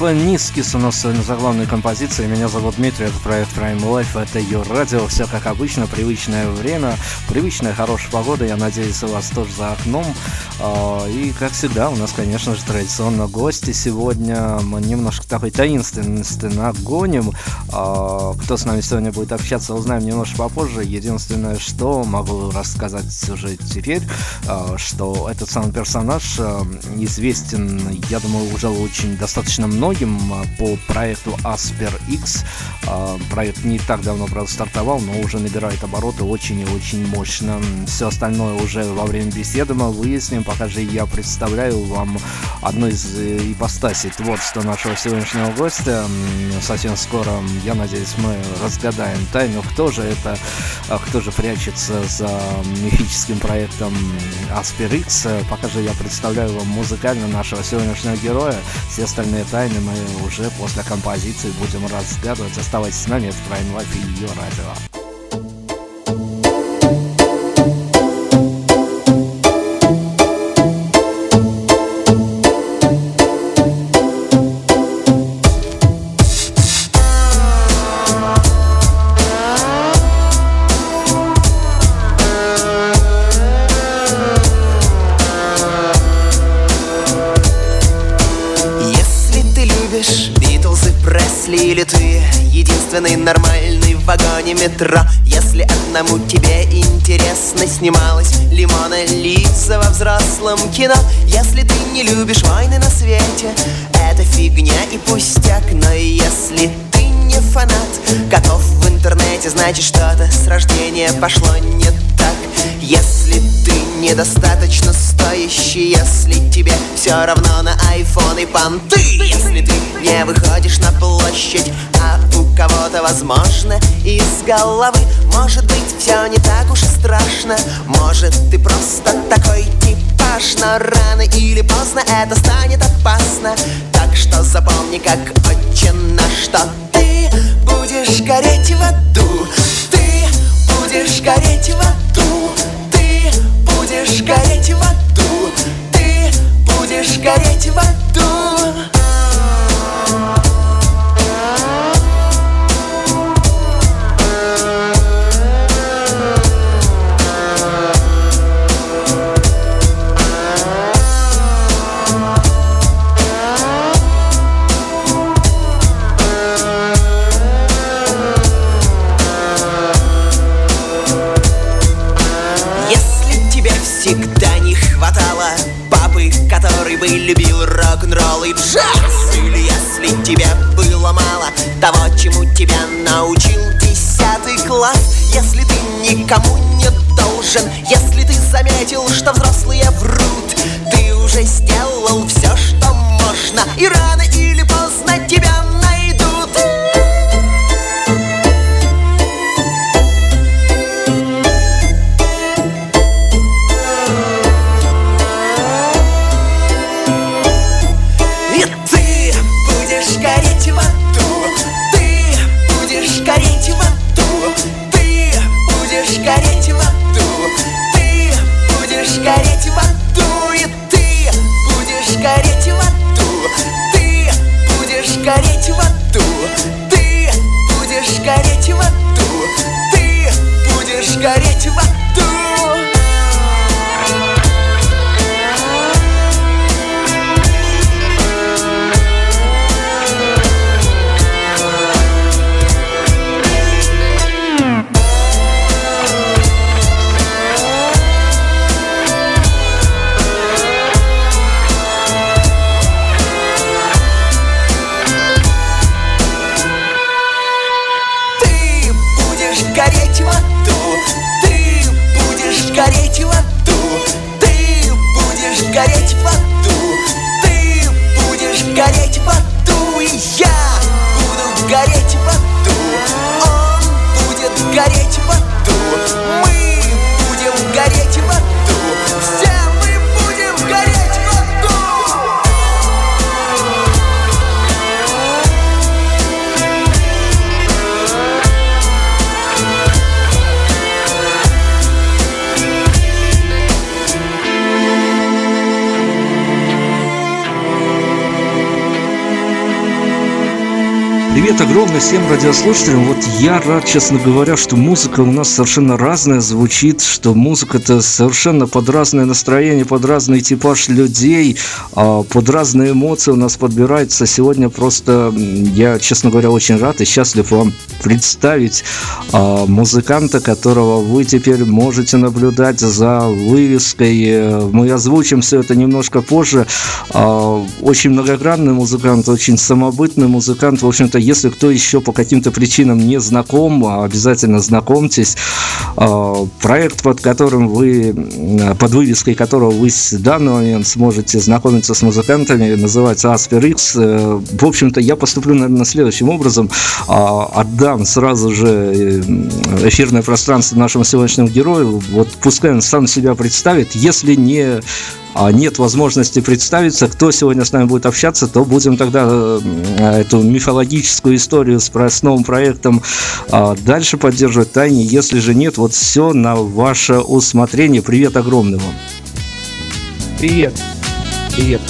Группа Нискис у нас сегодня заглавная композиция. Меня зовут Дмитрий, это проект Prime Life, это ее радио. Все как обычно, привычное время, привычная хорошая погода. Я надеюсь, у вас тоже за окном. А, и, как всегда, у нас, конечно же, традиционно гости сегодня. Мы немножко такой таинственности нагоним. А, кто с нами сегодня будет общаться, узнаем немножко попозже. Единственное, что могу рассказать уже теперь, а, что этот самый персонаж известен, я думаю, уже очень достаточно многим по проекту Asper X. Проект не так давно, правда, стартовал, но уже набирает обороты очень и очень мощно. Все остальное уже во время беседы мы выясним пока же я представляю вам одну из э, ипостасей творчества нашего сегодняшнего гостя. Совсем скоро, я надеюсь, мы разгадаем тайну, кто же это, а кто же прячется за мифическим проектом Asperix. Пока же я представляю вам музыкально нашего сегодняшнего героя. Все остальные тайны мы уже после композиции будем разгадывать. Оставайтесь с нами, это Prime Life и ее радио. Метро. Если одному тебе интересно Снималась Лимона лица во взрослом кино. Если ты не любишь войны на свете Это фигня и пустяк. Но если ты не фанат Котов в интернете Значит что-то с рождения пошло не ты недостаточно стоящий Если тебе все равно на айфон и понты. Если ты не выходишь на площадь А у кого-то возможно из головы. Может быть все не так уж и страшно. Может ты просто такой типаж Но рано или поздно это станет опасно. Так что запомни как очень на что Ты будешь гореть в аду. Ты будешь гореть в аду будешь гореть тебя научил десятый класс. Если ты никому не должен, если ты заметил, что взрослые врут Ты уже сделал все, что можно, и рано или всем радиослушателям. Вот я рад, честно говоря, что музыка у нас совершенно разная звучит, что музыка это совершенно под разное настроение, под разный типаж людей, а, под разные эмоции у нас подбирается. Сегодня просто я, честно говоря, очень рад и счастлив вам представить а, музыканта, которого вы теперь можете наблюдать за вывеской. Мы озвучим все это немножко позже. А, очень многогранный музыкант, очень самобытный музыкант. В общем-то, если кто еще по каким-то причинам не знаком, обязательно знакомьтесь. Проект, под которым вы, под вывеской которого вы в данный момент сможете знакомиться с музыкантами, называется Asper X. Э, в общем-то, я поступлю, наверное, следующим образом. А, отдам сразу же э, эфирное пространство нашему сегодняшнему герою. Вот пускай он сам себя представит. Если не нет возможности представиться, кто сегодня с нами будет общаться, то будем тогда э, эту мифологическую историю с, с новым проектом а, дальше поддерживать тайне. Если же нет, вот все на ваше усмотрение. Привет огромный вам. Привет. Привет.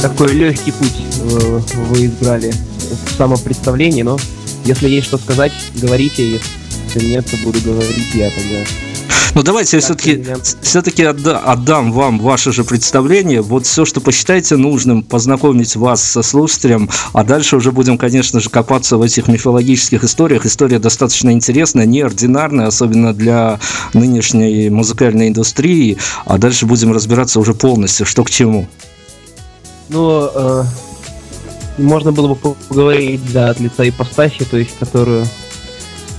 Такой легкий путь э, вы избрали в самопредставлении, но если есть что сказать, говорите. Если нет, то буду говорить я тогда. Но ну, давайте я все-таки все-таки отда, отдам вам ваше же представление. Вот все, что посчитаете нужным, познакомить вас со слушателем, а дальше уже будем, конечно же, копаться в этих мифологических историях. История достаточно интересная, неординарная, особенно для нынешней музыкальной индустрии. А дальше будем разбираться уже полностью, что к чему. Ну, э, можно было бы поговорить, да, от лица ипостаси, то есть, которую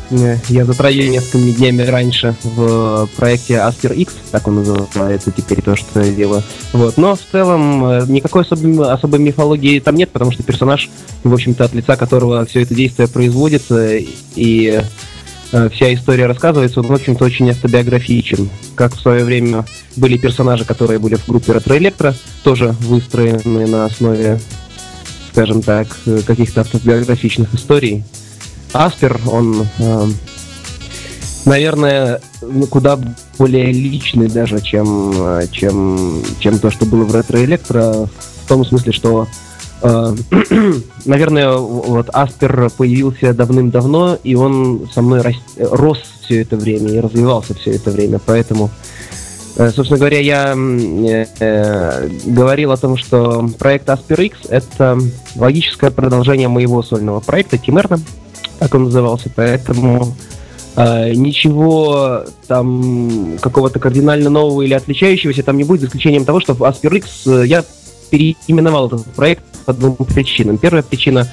я затрагивал несколькими днями раньше в проекте Asper X, так он называется теперь то, что я делаю. Вот. Но в целом э, никакой особой, особой мифологии там нет, потому что персонаж, в общем-то, от лица которого все это действие производится и э, вся история рассказывается, он, в общем-то, очень автобиографичен. Как в свое время были персонажи, которые были в группе Retro Electro, тоже выстроены на основе, скажем так, каких-то автобиографичных историй. Аспер, он, э, наверное, ну, куда более личный даже, чем, э, чем, чем то, что было в Ретро Электро, в том смысле, что э, наверное, вот Аспер появился давным-давно, и он со мной рос, рос все это время и развивался все это время, поэтому Собственно говоря, я э, говорил о том, что проект Asper X — это логическое продолжение моего сольного проекта Тимерна, так он назывался, поэтому э, ничего там какого-то кардинально нового или отличающегося там не будет, за исключением того, что в Asper X э, я переименовал этот проект по двум причинам. Первая причина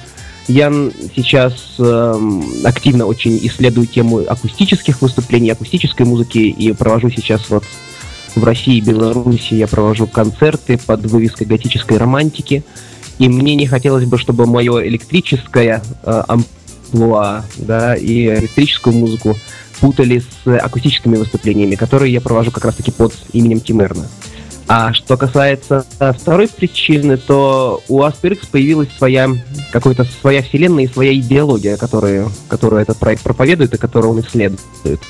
я сейчас э, активно очень исследую тему акустических выступлений, акустической музыки и провожу сейчас вот в России и Беларуси я провожу концерты под вывеской готической романтики. И мне не хотелось бы, чтобы мое электрическое э, амплуа, да, и электрическую музыку путали с акустическими выступлениями, которые я провожу как раз-таки под именем Тимерна. А что касается второй причины, то у Asperix появилась своя какая-то своя вселенная и своя идеология, которую, которую этот проект проповедует и которую он исследует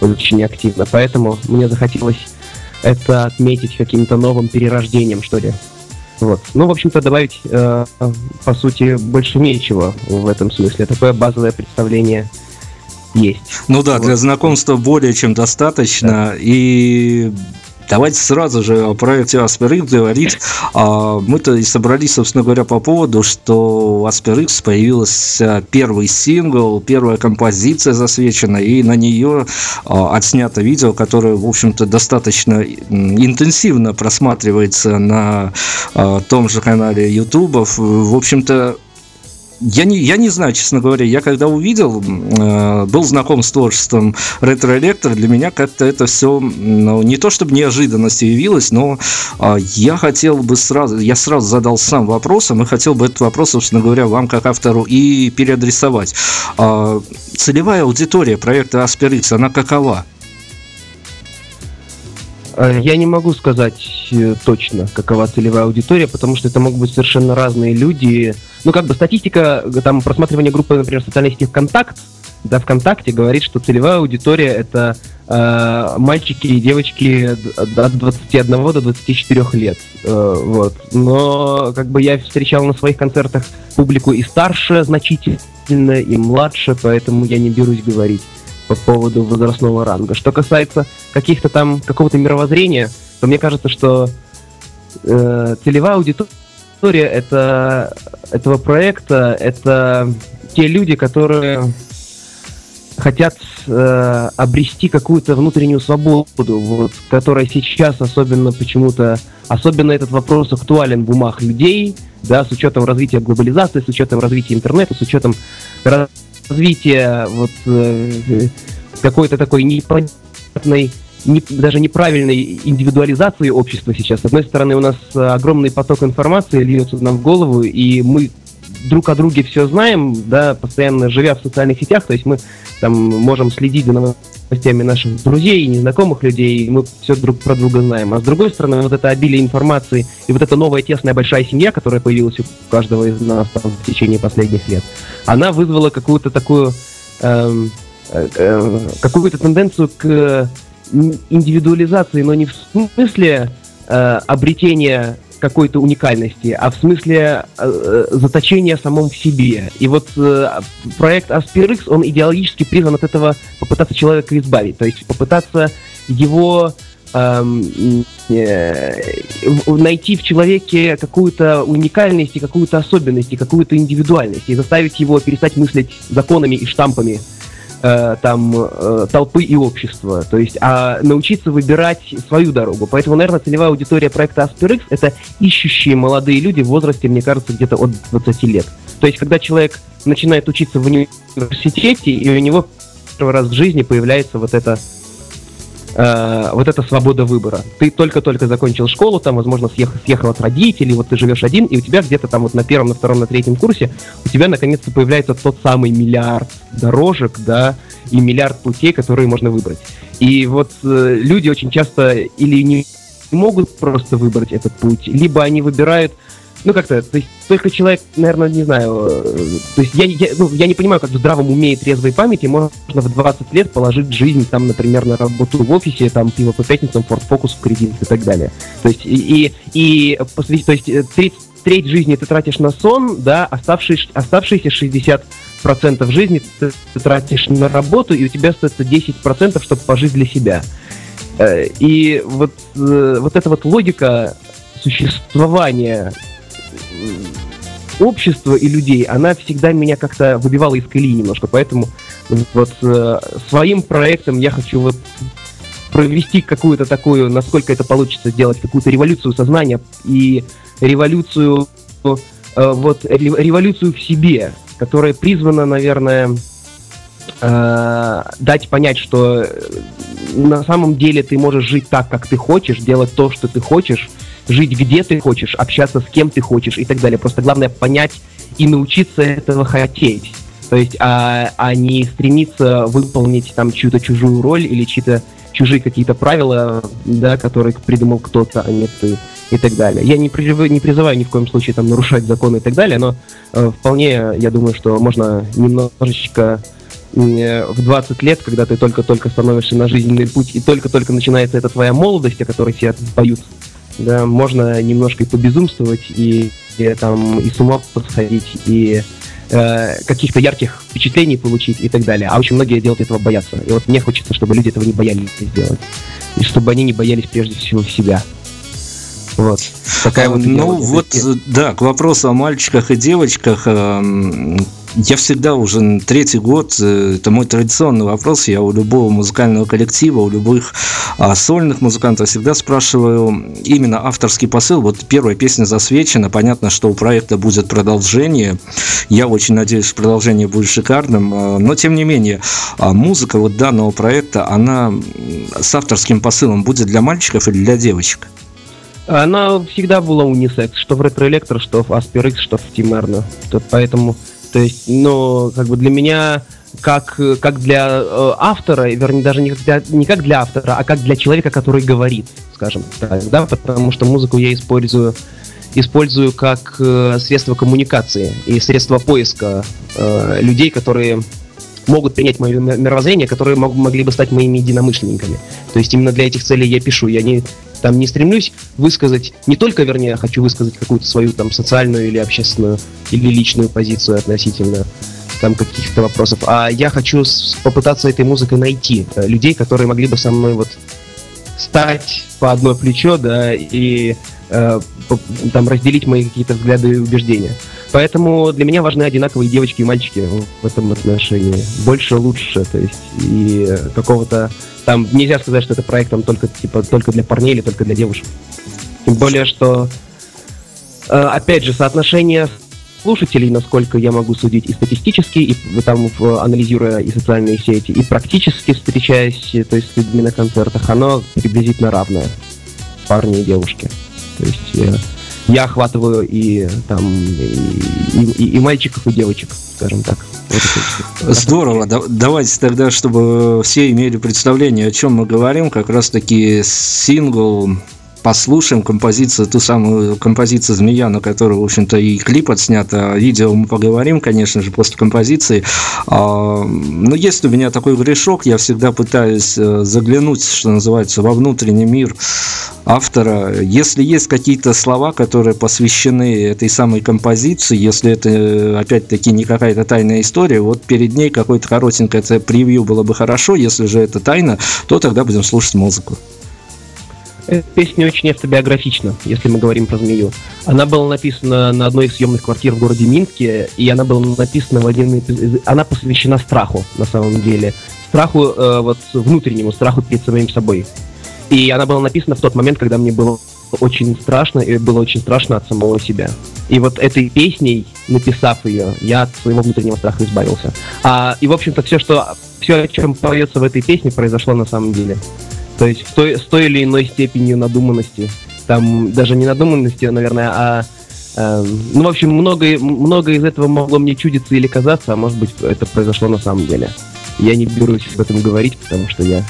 очень активно. Поэтому мне захотелось это отметить каким-то новым перерождением, что ли. Вот. Ну, в общем-то, добавить, э, по сути, больше нечего в этом смысле. Такое базовое представление есть. Ну да, вот. для знакомства более чем достаточно. Да. И Давайте сразу же о проекте Asper говорить. А, мы-то и собрались, собственно говоря, по поводу, что у Asper появился первый сингл, первая композиция засвечена, и на нее а, отснято видео, которое, в общем-то, достаточно интенсивно просматривается на а, том же канале YouTube. В общем-то, я не, я не знаю, честно говоря, я когда увидел, э, был знаком с творчеством Electro, для меня как-то это все, ну, не то чтобы неожиданностью явилось, но э, я хотел бы сразу, я сразу задал сам вопросом и хотел бы этот вопрос, собственно говоря, вам как автору и переадресовать. Э, целевая аудитория проекта Asperix, она какова? Э, я не могу сказать э, точно, какова целевая аудитория, потому что это могут быть совершенно разные люди. Ну, как бы статистика, там, просматривание группы, например, социальной сети ВКонтакт, да, ВКонтакте говорит, что целевая аудитория это э, мальчики и девочки от 21 до 24 лет. Э, вот. Но как бы я встречал на своих концертах публику и старше значительно, и младше, поэтому я не берусь говорить по поводу возрастного ранга. Что касается каких-то там какого-то мировоззрения, то мне кажется, что э, целевая аудитория это, этого проекта это те люди, которые хотят э, обрести какую-то внутреннюю свободу, вот, которая сейчас особенно почему-то, особенно этот вопрос актуален в умах людей, да, с учетом развития глобализации, с учетом развития интернета, с учетом развития вот э, какой-то такой непонятной не, даже неправильной индивидуализации общества сейчас. С одной стороны, у нас огромный поток информации льется нам в голову, и мы друг о друге все знаем, да, постоянно живя в социальных сетях, то есть мы там можем следить за новостями наших друзей и незнакомых людей, и мы все друг про друга знаем. А с другой стороны, вот это обилие информации и вот эта новая тесная большая семья, которая появилась у каждого из нас там, в течение последних лет, она вызвала какую-то такую эм, э, э, какую-то тенденцию к индивидуализации, но не в смысле э, обретения какой-то уникальности, а в смысле э, заточения самом в себе. И вот э, проект Aspirix, он идеологически призван от этого попытаться человека избавить, то есть попытаться его эм, э, найти в человеке какую-то уникальность и какую-то особенность и какую-то индивидуальность и заставить его перестать мыслить законами и штампами э, там э, толпы и общества, то есть, а научиться выбирать свою дорогу. Поэтому, наверное, целевая аудитория проекта Asperix это ищущие молодые люди в возрасте, мне кажется, где-то от 20 лет. То есть, когда человек начинает учиться в университете, и у него первый раз в жизни появляется вот это э, вот эта свобода выбора. Ты только-только закончил школу, там, возможно, съехал, съехал от родителей, вот ты живешь один, и у тебя где-то там вот на первом, на втором, на третьем курсе у тебя наконец-то появляется тот самый миллиард дорожек, да, и миллиард путей, которые можно выбрать. И вот э, люди очень часто или не могут просто выбрать этот путь, либо они выбирают ну как-то, то есть только человек, наверное, не знаю, э, то есть я, я, ну, я не понимаю, как в здравом уме и трезвой памяти можно в 20 лет положить жизнь там, например, на работу в офисе, там, пиво по пятницам, Ford Focus в кредит и так далее. То есть и, и, и то есть 30, э, треть жизни ты тратишь на сон, да, оставшиеся, оставшиеся 60 процентов жизни ты, ты тратишь на работу, и у тебя остается 10 процентов, чтобы пожить для себя. Э, и вот, вот эта вот логика существования общества и людей, она всегда меня как-то выбивала из колеи немножко. Поэтому вот э, своим проектом я хочу вот провести какую-то такую, насколько это получится сделать, какую-то революцию сознания и революцию э, вот революцию в себе, которая призвана, наверное, э, дать понять, что на самом деле ты можешь жить так, как ты хочешь, делать то, что ты хочешь, жить где ты хочешь, общаться с кем ты хочешь и так далее. Просто главное понять и научиться этого хотеть. То есть, а, а не стремиться выполнить там чью-то чужую роль или чьи-то чужие какие-то правила, да, которые придумал кто-то, а не ты и так далее. Я не призываю, не призываю ни в коем случае там нарушать законы и так далее, но э, вполне я думаю, что можно немножечко э, в 20 лет, когда ты только-только становишься на жизненный путь и только-только начинается эта твоя молодость, о которой все поют да, можно немножко и побезумствовать, и, и там и с ума подходить, и э, каких-то ярких впечатлений получить и так далее. А очень многие делают этого боятся. И вот мне хочется, чтобы люди этого не боялись сделать. И чтобы они не боялись прежде всего себя. Вот. Такая а, вот ну вот, да, к вопросу о мальчиках и девочках. Я всегда уже третий год, э, это мой традиционный вопрос, я у любого музыкального коллектива, у любых а, сольных музыкантов всегда спрашиваю именно авторский посыл. Вот первая песня засвечена, понятно, что у проекта будет продолжение. Я очень надеюсь, продолжение будет шикарным, а, но тем не менее, а, музыка вот данного проекта, она с авторским посылом будет для мальчиков или для девочек? Она всегда была унисекс, что в Retro Electro, что в X, что в Erno. Поэтому то есть, ну, как бы для меня как, как для э, автора, вернее, даже не как, для, не как для автора, а как для человека, который говорит, скажем так, да, потому что музыку я использую использую как э, средство коммуникации и средство поиска э, людей, которые могут принять мое мировоззрение, которые мог, могли бы стать моими единомышленниками. То есть именно для этих целей я пишу. Я не, там не стремлюсь высказать, не только, вернее, хочу высказать какую-то свою там социальную или общественную или личную позицию относительно там каких-то вопросов, а я хочу попытаться этой музыкой найти э, людей, которые могли бы со мной вот стать по одно плечо, да, и э, там разделить мои какие-то взгляды и убеждения. Поэтому для меня важны одинаковые девочки и мальчики в этом отношении. Больше лучше, то есть и какого-то там нельзя сказать, что это проект там только типа только для парней или только для девушек. Тем более, что э, опять же соотношение слушателей, насколько я могу судить и статистически, и там анализируя и социальные сети, и практически встречаясь, то есть с людьми на концертах, оно приблизительно равное. Парни и девушки. То есть я, охватываю и там и, и, и мальчиков, и девочек, скажем так. Здорово. Да, давайте тогда, чтобы все имели представление, о чем мы говорим, как раз таки сингл послушаем композицию, ту самую композицию «Змея», на которую, в общем-то, и клип отснят, а видео мы поговорим, конечно же, после композиции. А, но есть у меня такой грешок, я всегда пытаюсь э, заглянуть, что называется, во внутренний мир автора. Если есть какие-то слова, которые посвящены этой самой композиции, если это, опять-таки, не какая-то тайная история, вот перед ней какое-то коротенькое превью было бы хорошо, если же это тайна, то тогда будем слушать музыку. Эта песня очень автобиографична, если мы говорим про змею. Она была написана на одной из съемных квартир в городе Минске, и она была написана в один из... Она посвящена страху, на самом деле. Страху, э, вот внутреннему страху перед самим собой. И она была написана в тот момент, когда мне было очень страшно, и было очень страшно от самого себя. И вот этой песней, написав ее, я от своего внутреннего страха избавился. А, и, в общем-то, все, что, все, о чем поется в этой песне, произошло на самом деле. То есть в той, с той или иной степенью надуманности. Там даже не надуманности, наверное, а э, ну, в общем, многое, многое из этого могло мне чудиться или казаться, а может быть, это произошло на самом деле. Я не берусь об этом говорить, потому что я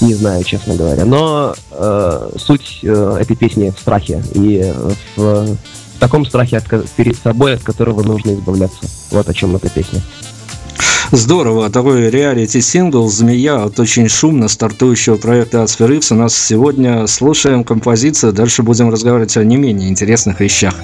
не знаю, честно говоря. Но э, суть э, этой песни в страхе. И в, в таком страхе от, перед собой, от которого нужно избавляться. Вот о чем эта песня. Здорово, такой реалити-сингл «Змея» от очень шумно стартующего проекта Асферикс. У нас сегодня слушаем композицию, дальше будем разговаривать о не менее интересных вещах.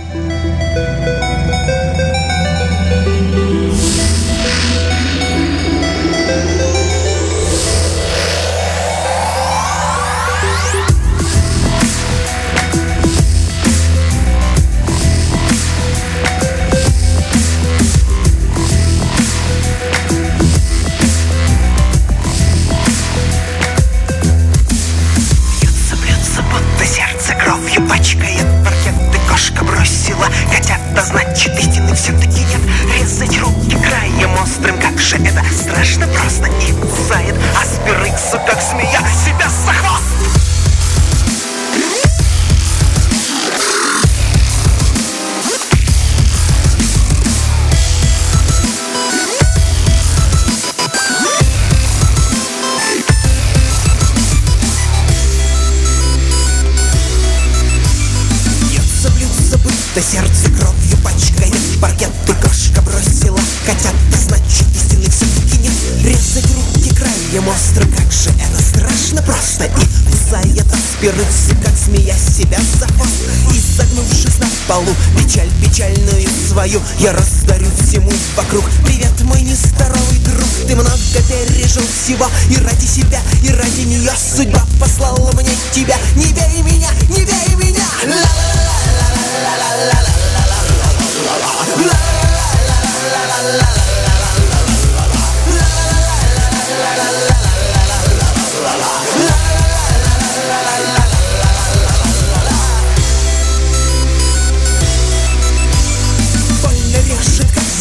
Я раздарю всему вокруг. Привет, мой нездоровый друг Ты много пережил всего. И ради себя, и ради нее Судьба послала мне тебя. Не бей меня, не бей меня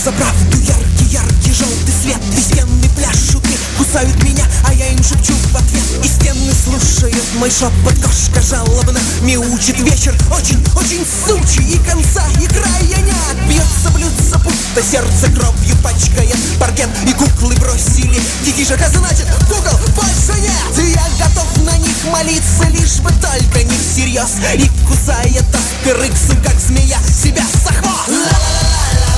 за правду Яркий, яркий, желтый свет. И стены пляшут и кусают меня А я им шепчу в ответ. И стены слушают мой шепот. Кошка жалобно мяучит вечер. Очень, очень сучий И конца, и края нет Бьется, блюдца, пусто Сердце кровью пачкает. Паркет И куклы бросили. Детишек А значит, кукол больше нет. И я готов на них молиться Лишь бы только не всерьез. И кусает аспирыксы, как змея Себя за хвост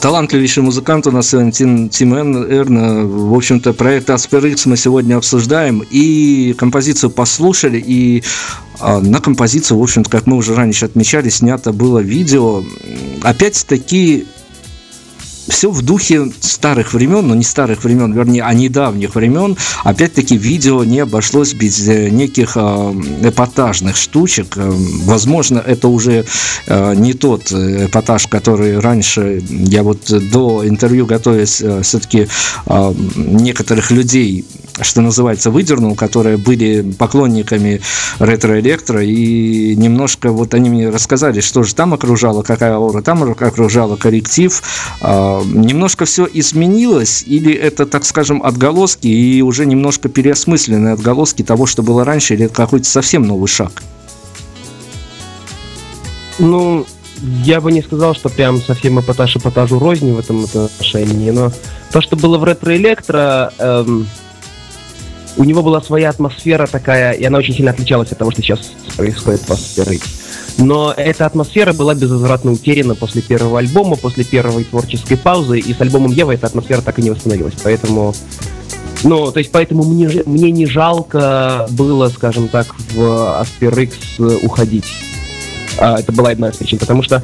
талантливейший музыкант у нас Тим, Тим Эрн. В общем-то, проект Asper мы сегодня обсуждаем. И композицию послушали, и а, на композицию, в общем-то, как мы уже раньше отмечали, снято было видео. Опять-таки, все в духе старых времен, но не старых времен, вернее, а недавних времен. Опять-таки, видео не обошлось без э, неких э, эпатажных штучек. Э, возможно, это уже не тот эпатаж, который раньше, я вот до интервью готовясь, все-таки некоторых людей что называется, выдернул, которые были поклонниками ретро-электро, и немножко вот они мне рассказали, что же там окружало, какая аура там окружала, корректив. А, немножко все изменилось, или это, так скажем, отголоски, и уже немножко переосмысленные отголоски того, что было раньше, или это какой-то совсем новый шаг? Ну, я бы не сказал, что прям совсем эпатаж эпатажу розни в этом отношении, но то, что было в ретро-электро, эм, у него была своя атмосфера такая, и она очень сильно отличалась от того, что сейчас происходит в Aspher Но эта атмосфера была безвозвратно утеряна после первого альбома, после первой творческой паузы, и с альбомом Ева эта атмосфера так и не восстановилась. Поэтому ну, то есть, поэтому мне, мне не жалко было, скажем так, в Aspher уходить. А, это была одна из причин, потому что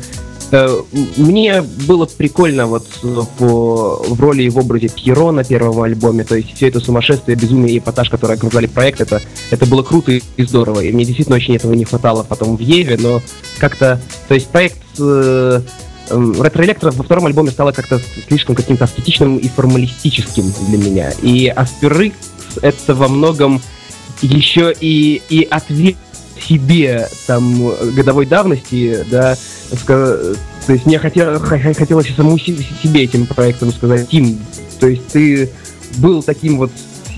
мне было прикольно вот э, по, в роли и в образе Пьеро на первом альбоме, то есть все это сумасшествие, безумие и эпатаж, которые окружали проект, это, это было круто и здорово, и мне действительно очень этого не хватало потом в Еве, но как-то, то есть проект э, эм, Ретро Электро во втором альбоме стало как-то слишком каким-то аскетичным и формалистическим для меня, и Asper X это во многом еще и, и ответ себе там годовой давности, да, то есть мне хотел, хотелось самому себе этим проектом сказать, Тим, то есть ты был таким вот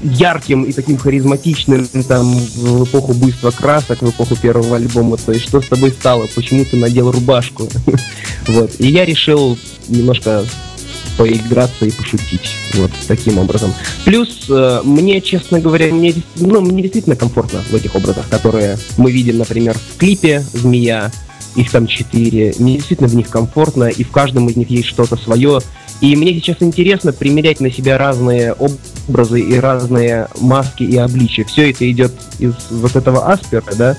ярким и таким харизматичным там в эпоху буйства красок, в эпоху первого альбома. То есть что с тобой стало? Почему ты надел рубашку? вот. И я решил немножко поиграться и пошутить. Вот таким образом. Плюс, э, мне, честно говоря, мне, ну, мне действительно комфортно в этих образах, которые мы видим, например, в клипе «Змея», их там четыре. Мне действительно в них комфортно, и в каждом из них есть что-то свое. И мне сейчас интересно примерять на себя разные образы и разные маски и обличия. Все это идет из вот этого аспера, да,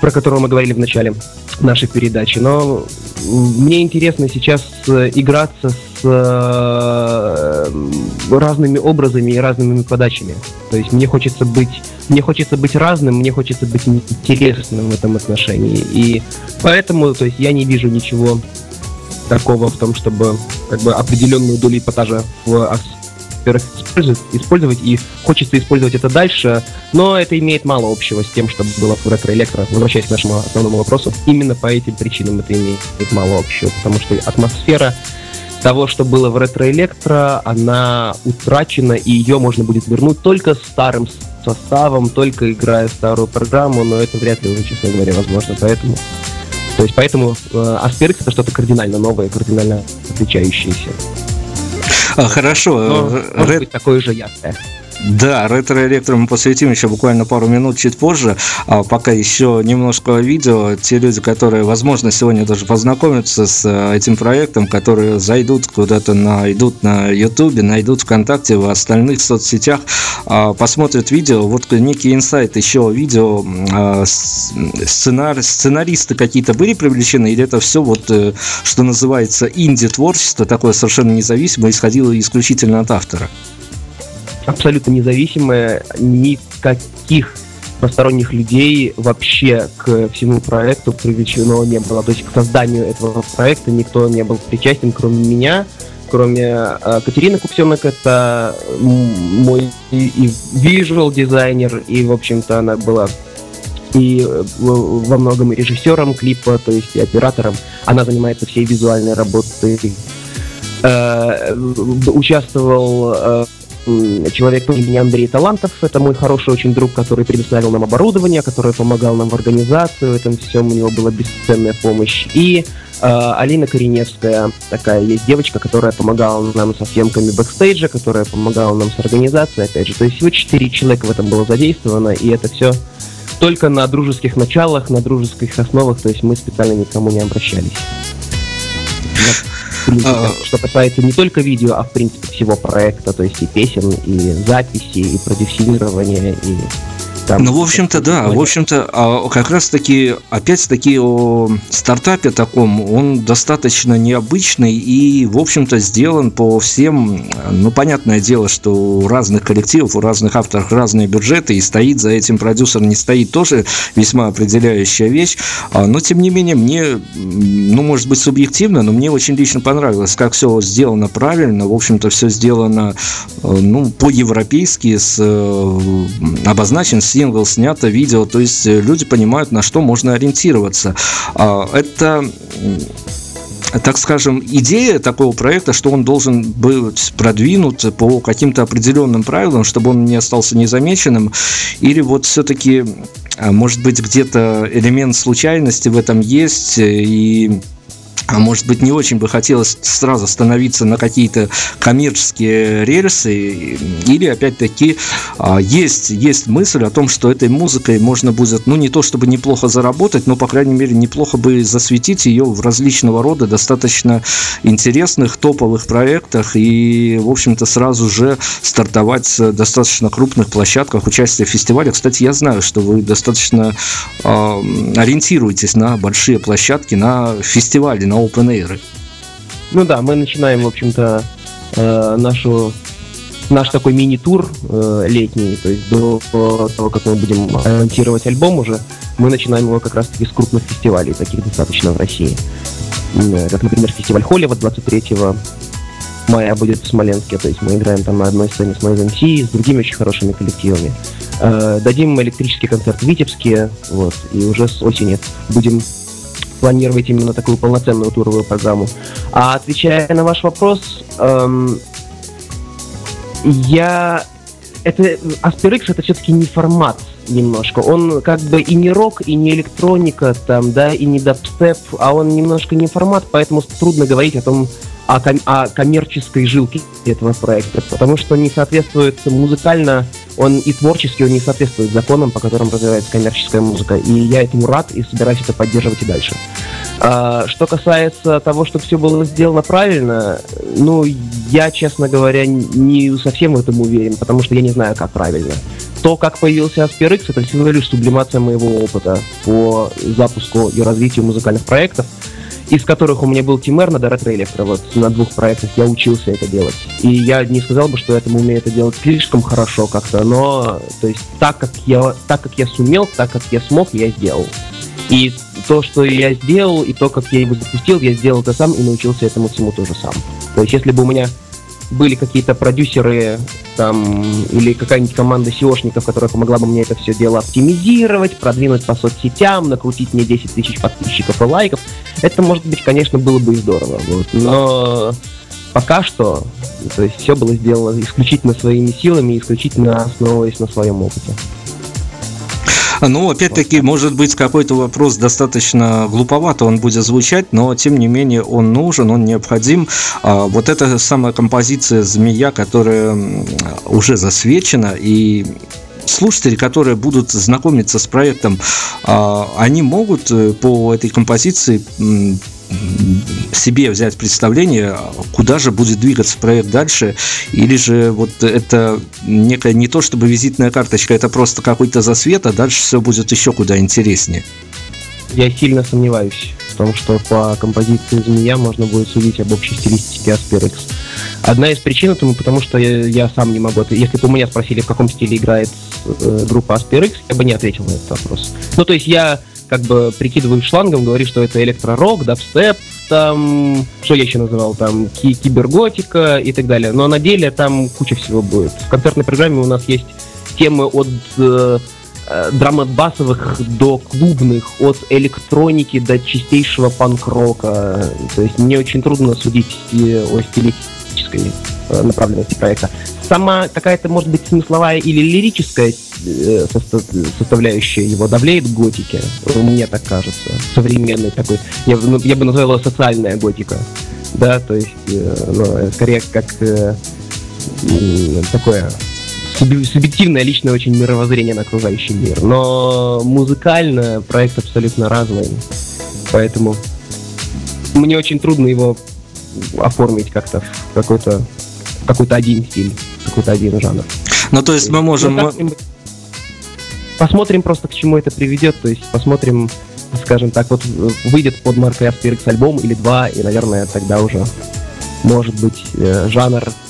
про которого мы говорили в начале нашей передачи. Но мне интересно сейчас э, играться с э, разными образами и разными подачами. То есть мне хочется быть мне хочется быть разным, мне хочется быть интересным в этом отношении. И поэтому, то есть я не вижу ничего такого в том, чтобы как бы определенную долю эпатажа в использовать, использовать, и хочется использовать это дальше, но это имеет мало общего с тем, что было в ретро-электро. Возвращаясь к нашему основному вопросу, именно по этим причинам это имеет мало общего, потому что атмосфера того, что было в ретро-электро, она утрачена, и ее можно будет вернуть только старым составом, только играя старую программу, но это вряд ли уже, честно говоря, возможно. Поэтому, то есть, поэтому э, Asperix это что-то кардинально новое, кардинально отличающееся. А, хорошо. Может Red... быть такое же яркое. Да, ретро-электро мы посвятим еще буквально пару минут чуть позже. А пока еще немножко видео. Те люди, которые, возможно, сегодня даже познакомятся с э, этим проектом, которые зайдут куда-то, найдут на Ютубе, найдут ВКонтакте, в остальных соцсетях, а, посмотрят видео. Вот некий инсайт еще видео. А, сценар... Сценаристы какие-то были привлечены, или это все вот, э, что называется, инди-творчество, такое совершенно независимое, исходило исключительно от автора? Абсолютно независимая, никаких посторонних людей вообще к всему проекту привлечено не было. То есть к созданию этого проекта никто не был причастен, кроме меня, кроме э, Катерины Куксенок, это мой и, и дизайнер, и, в общем-то, она была и э, во многом режиссером клипа, то есть и оператором. Она занимается всей визуальной работой. Э, участвовал э, человек по имени Андрей Талантов. Это мой хороший очень друг, который предоставил нам оборудование, который помогал нам в организации, в этом всем у него была бесценная помощь. И э, Алина Кореневская, такая есть девочка, которая помогала нам со съемками бэкстейджа, которая помогала нам с организацией, опять же. То есть всего четыре человека в этом было задействовано, и это все только на дружеских началах, на дружеских основах, то есть мы специально никому не обращались. принципе, а... что касается не только видео, а в принципе всего проекта, то есть и песен, и записи, и продюсирования, и там, ну, в общем-то, да. В общем-то, а как раз-таки, опять-таки, о стартапе таком, он достаточно необычный и, в общем-то, сделан по всем... Ну, понятное дело, что у разных коллективов, у разных авторов разные бюджеты, и стоит за этим продюсер, не стоит, тоже весьма определяющая вещь. А, но, тем не менее, мне, ну, может быть, субъективно, но мне очень лично понравилось, как все сделано правильно. В общем-то, все сделано, э, ну, по-европейски, с, э, обозначен с сингл, снято видео, то есть э, люди понимают, на что можно ориентироваться. А, это так скажем, идея такого проекта, что он должен быть продвинут по каким-то определенным правилам, чтобы он не остался незамеченным, или вот все-таки, а, может быть, где-то элемент случайности в этом есть, и а может быть, не очень бы хотелось сразу становиться на какие-то коммерческие рельсы, или, опять-таки, а, есть, есть мысль о том, что этой музыкой можно будет, ну, не то чтобы неплохо заработать, но, по крайней мере, неплохо бы засветить ее в различного рода достаточно интересных, топовых проектах и, в общем-то, сразу же стартовать с достаточно крупных площадках участия в фестивале. Кстати, я знаю, что вы достаточно э, ориентируетесь на большие площадки, на фестивали, на open air. Ну да, мы начинаем, в общем-то, э, нашу наш такой мини-тур э, летний, то есть до того, как мы будем монтировать альбом уже, мы начинаем его как раз-таки с крупных фестивалей, таких достаточно в России. Э, как, например, фестиваль Холлива 23 мая будет в Смоленске, то есть мы играем там на одной сцене с Noise MC, с другими очень хорошими коллективами. Э, дадим электрический концерт в Витебске, вот, и уже с осени будем планировать именно такую полноценную туровую программу. А отвечая на ваш вопрос, эм, я... Это Asperix это все-таки не формат немножко. Он как бы и не рок, и не электроника, там, да, и не дабстеп, а он немножко не формат, поэтому трудно говорить о том, о, ком- о коммерческой жилке этого проекта, потому что не соответствует музыкально, он и творчески он не соответствует законам, по которым развивается коммерческая музыка. И я этому рад и собираюсь это поддерживать и дальше. А, что касается того, чтобы все было сделано правильно, ну, я, честно говоря, не совсем в этом уверен, потому что я не знаю, как правильно. То, как появился Asper это всего лишь сублимация моего опыта по запуску и развитию музыкальных проектов из которых у меня был Team Erna до Retro Electro. Вот на двух проектах я учился это делать. И я не сказал бы, что я этому умею это делать слишком хорошо как-то, но то есть так как я, так как я сумел, так как я смог, я сделал. И то, что я сделал, и то, как я его запустил, я сделал это сам и научился этому всему тоже сам. То есть если бы у меня были какие-то продюсеры там, или какая-нибудь команда SEOшников, которая помогла бы мне это все дело оптимизировать, продвинуть по соцсетям, накрутить мне 10 тысяч подписчиков и лайков, это, может быть, конечно, было бы и здорово. Вот. Но пока что, то есть все было сделано исключительно своими силами, исключительно основываясь на своем опыте. Ну, опять-таки, может быть, какой-то вопрос достаточно глуповато он будет звучать, но, тем не менее, он нужен, он необходим. А, вот эта самая композиция «Змея», которая уже засвечена, и слушатели, которые будут знакомиться с проектом, а, они могут э, по этой композиции себе взять представление, куда же будет двигаться проект дальше, или же вот это некая не то чтобы визитная карточка, это просто какой-то засвет, а дальше все будет еще куда интереснее. Я сильно сомневаюсь в том, что по композиции «Змея» можно будет судить об общей стилистике Asperix. Одна из причин этому, потому что я, я сам не могу... Если бы у меня спросили, в каком стиле играет э, группа Asperix, я бы не ответил на этот вопрос. Ну, то есть я как бы прикидываю шлангом, говорит, что это электророк, дабстеп, там, что я еще называл, там, ки киберготика и так далее. Но на деле там куча всего будет. В концертной программе у нас есть темы от э, э драм-басовых до клубных, от электроники до чистейшего панк-рока. То есть мне очень трудно судить о стилистической э, направленности проекта. Сама какая-то, может быть, смысловая или лирическая составляющая его давлеет в готике, мне так кажется, современный такой, я, ну, я бы назвал его социальная готика, да, то есть, э, ну, скорее как э, такое субъективное личное очень мировоззрение на окружающий мир, но музыкально проект абсолютно разный, поэтому мне очень трудно его оформить как-то в какой-то какой-то один стиль, какой-то один жанр. Ну, то есть мы можем... Ну, посмотрим просто, к чему это приведет, то есть посмотрим, скажем так, вот выйдет под маркой Aspirix альбом или два, и, наверное, тогда уже может быть э, жанр Э,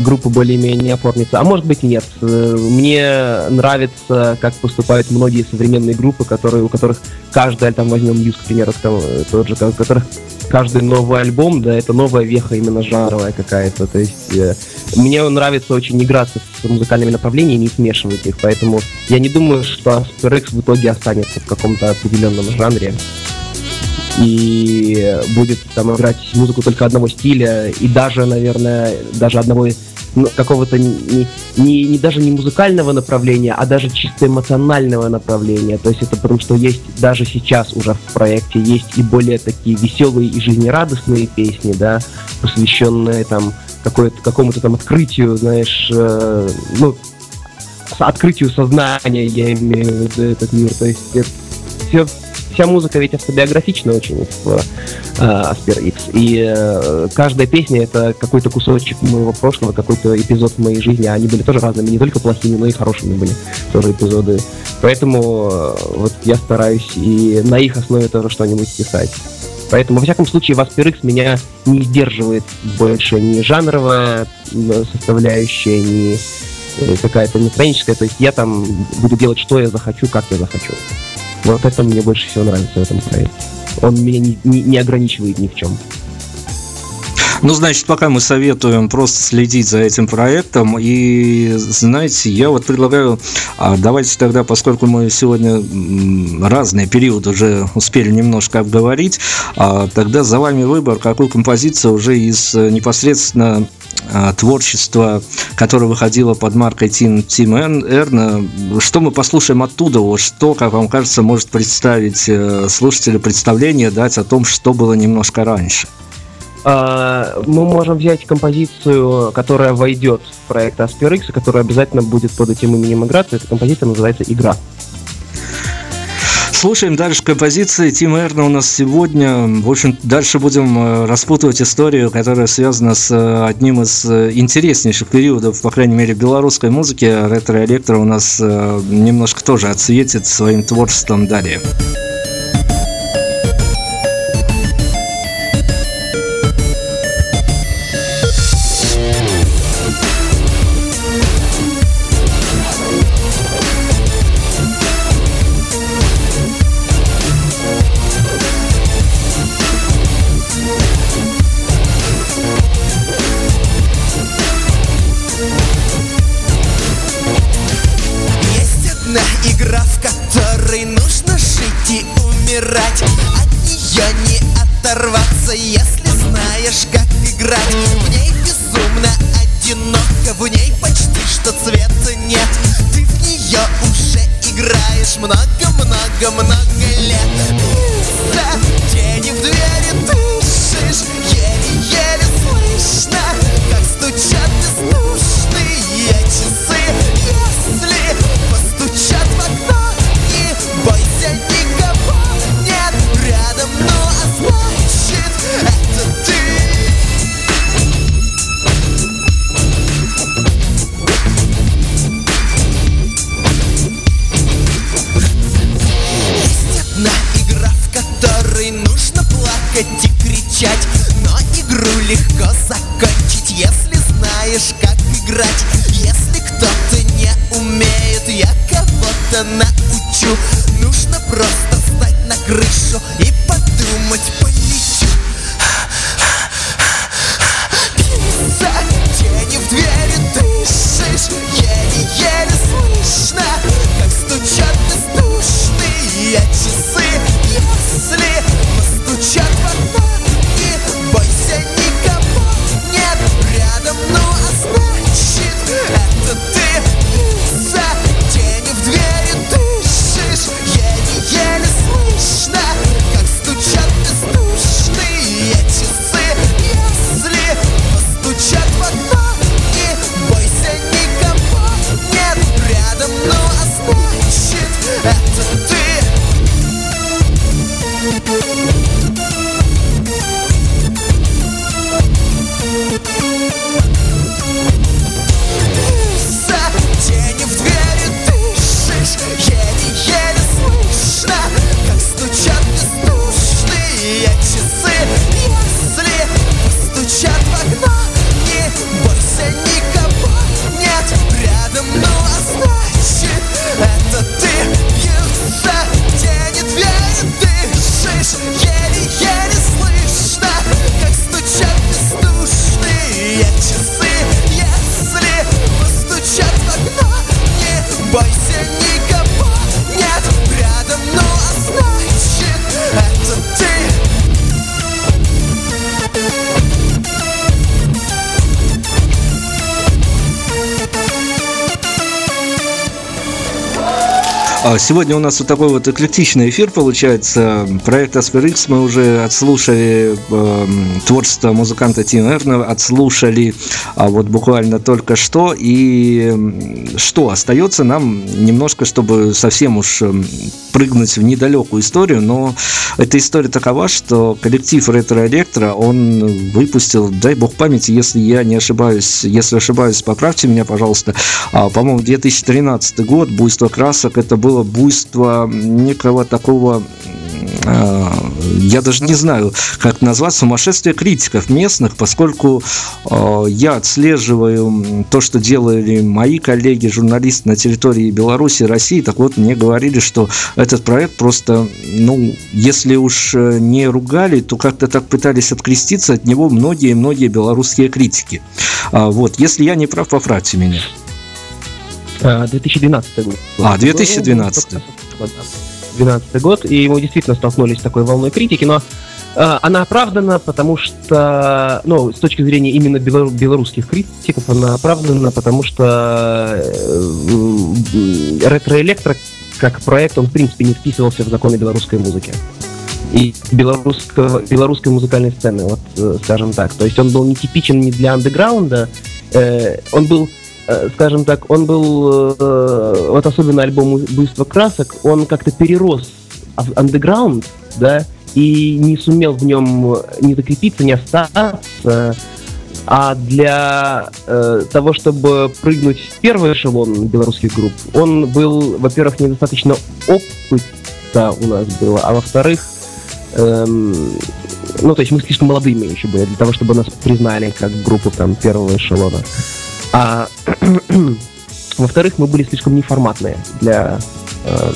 группа более-менее оформится. А может быть нет. Э, мне нравится, как поступают многие современные группы, которые, у которых каждый, там возьмем Мьюз, к примеру, там, э, тот же, у которых каждый новый альбом, да, это новая веха именно жанровая какая-то. То есть э, мне нравится очень играться с музыкальными направлениями и смешивать их, поэтому я не думаю, что Asper X в итоге останется в каком-то определенном жанре и будет там играть музыку только одного стиля, и даже, наверное, даже одного ну, какого-то не, не, не даже не музыкального направления, а даже чисто эмоционального направления. То есть это потому что есть даже сейчас уже в проекте есть и более такие веселые и жизнерадостные песни, да, посвященные там какому-то там открытию, знаешь, э, ну, открытию сознания, я имею в виду этот мир. То есть это все вся музыка ведь автобиографична очень в э, Asper X. И э, каждая песня это какой-то кусочек моего прошлого, какой-то эпизод моей жизни. Они были тоже разными, не только плохими, но и хорошими были тоже эпизоды. Поэтому э, вот я стараюсь и на их основе тоже что-нибудь писать. Поэтому, во всяком случае, Васпер X меня не сдерживает больше ни жанровая составляющая, ни какая-то настроенческая. То есть я там буду делать, что я захочу, как я захочу. Вот это мне больше всего нравится в этом проекте. Он меня не, не, не ограничивает ни в чем. Ну, значит, пока мы советуем просто следить за этим проектом. И, знаете, я вот предлагаю, а давайте тогда, поскольку мы сегодня разные периоды уже успели немножко обговорить, а, тогда за вами выбор, какую композицию уже из э, непосредственно а, творчество, которое выходило под маркой Team, Team Эрна. Что мы послушаем оттуда? Вот что, как вам кажется, может представить э, слушателю представление, дать о том, что было немножко раньше? А, мы можем взять композицию, которая войдет в проект Asperix, которая обязательно будет под этим именем играться. Эта композиция называется «Игра». Слушаем дальше композиции. Тим Эрна у нас сегодня. В общем, дальше будем э, распутывать историю, которая связана с э, одним из э, интереснейших периодов, по крайней мере, белорусской музыки. Ретро-электро у нас немножко тоже отсветит своим творчеством далее. Сегодня у нас вот такой вот эклектичный эфир получается. Проект Asper мы уже отслушали э, творчество музыканта Тим Эрна, отслушали а вот буквально только что. И что, остается нам немножко, чтобы совсем уж эм, прыгнуть в недалекую историю, но эта история такова, что коллектив Ретро Электро, он выпустил, дай бог памяти, если я не ошибаюсь, если ошибаюсь, поправьте меня, пожалуйста, а, по-моему, 2013 год, буйство красок, это было буйство некого такого а, я даже не знаю, как назвать, сумасшествие критиков местных, поскольку э, я отслеживаю то, что делали мои коллеги, журналисты на территории Беларуси и России, так вот, мне говорили, что этот проект просто, ну, если уж э, не ругали, то как-то так пытались откреститься от него многие-многие белорусские критики. А, вот, если я не прав, поправьте меня. 2012 год. А, 2012. 2012 год, и мы действительно столкнулись с такой волной критики, но э, она оправдана, потому что, ну, с точки зрения именно белору- белорусских критиков, она оправдана, потому что э, ретро-электро как проект, он в принципе не вписывался в законы белорусской музыки и белорусского, белорусской музыкальной сцены, вот э, скажем так. То есть он был не типичен ни для андеграунда, э, он был Э, скажем так, он был, э, вот особенно альбом «Буйство красок», он как-то перерос андеграунд, да, и не сумел в нем не закрепиться, не остаться. А для э, того, чтобы прыгнуть в первый эшелон белорусских групп, он был, во-первых, недостаточно опыта у нас было, а во-вторых, эм, ну, то есть мы слишком молодыми еще были для того, чтобы нас признали как группу там первого эшелона. А во-вторых, мы были слишком неформатные для э,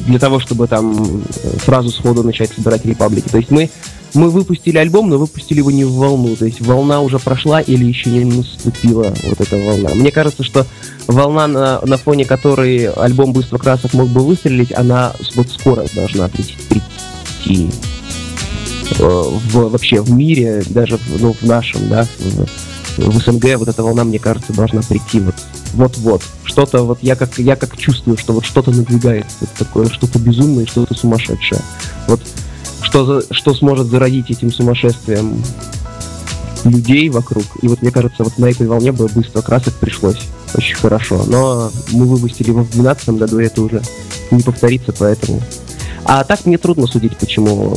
для того, чтобы там э, сразу сходу начать собирать репаблики. То есть мы мы выпустили альбом, но выпустили его не в волну. То есть волна уже прошла или еще не наступила вот эта волна. Мне кажется, что волна, на, на фоне которой альбом «Быстро красок» мог бы выстрелить, она вот скоро должна прийти, э, в, вообще в мире, даже ну, в нашем, да, в, в СНГ вот эта волна, мне кажется, должна прийти вот вот-вот. Что-то вот я как я как чувствую, что вот что-то надвигается, вот такое что-то безумное, что-то сумасшедшее. Вот что за, что сможет зародить этим сумасшествием людей вокруг. И вот мне кажется, вот на этой волне бы быстро красок пришлось очень хорошо. Но мы выпустили его в 2012 году, и это уже не повторится, поэтому а так мне трудно судить, почему,